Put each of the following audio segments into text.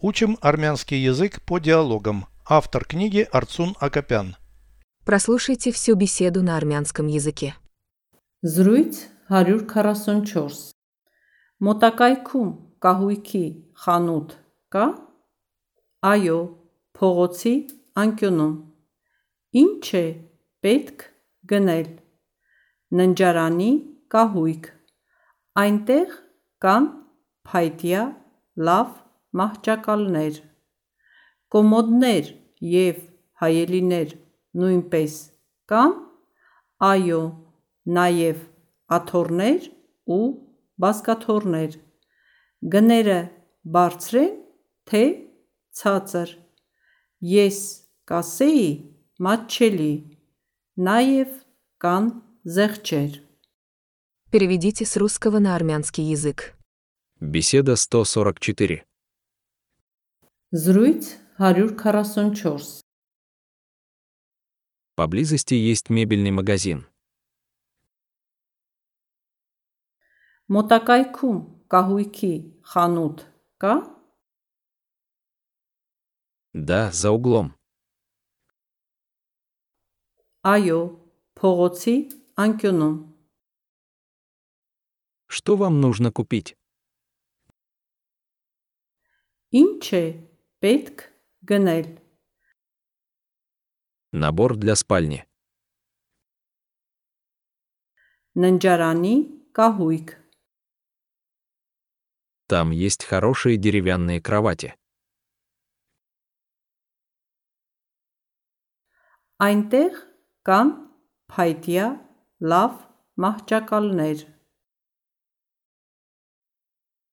Учим армянский язык по диалогам. Автор книги Арцун Акопян. Прослушайте всю беседу на армянском языке. Զրույց 144 Մոտակայքում կահույքի խանութ կա? Այո, փողոցի անկյունում։ Ինչ է պետք գնել։ Ննջարանի կահույք։ Այնտեղ կան փայտյա լավ մահճակալներ։ Կոմոդներ և հայելիներ նույնպես կան։ Այո, նաև աթոռներ ու բազկաթոռներ։ Գները բարձր են, թե ցածր։ Ես կասեի մատչելի։ Նաև կան զեղչեր։ Переведите с русского на армянский язык. Беседа 144. Զրույց 144 Поблизости есть мебельный магазин. Մոտակայքում կահույքի խանութ կա? Да, за углом. Այո, փողոցի անկյունում։ Что вам нужно купить? Ինչ է պետք գնել։ Набор для спальни. Ննջարանի կահույք։ Там есть хорошие деревянные кровати. Այնտեղ կան փայտյա լավ մահճակալներ։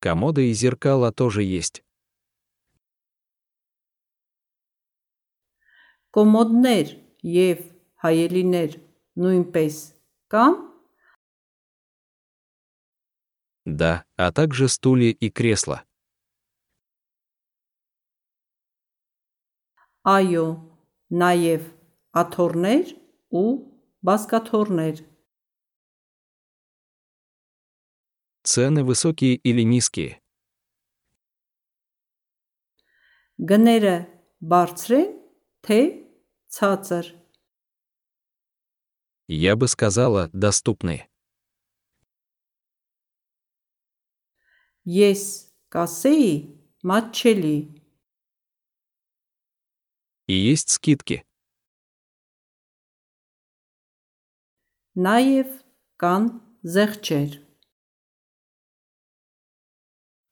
Комоды и зеркала тоже есть. Կոմոդներ և հայելիներ նույնպես կան։ Да, а также стулья и кресла. Այո, նաև աթոռներ ու բազկաթոռներ։ Цены высокие или низкие? Գները բարձր են, թե ցածր։ Я бы сказала, доступные. Ես կասեի մատչելի։ И есть скидки. Նաև կան զեղչեր։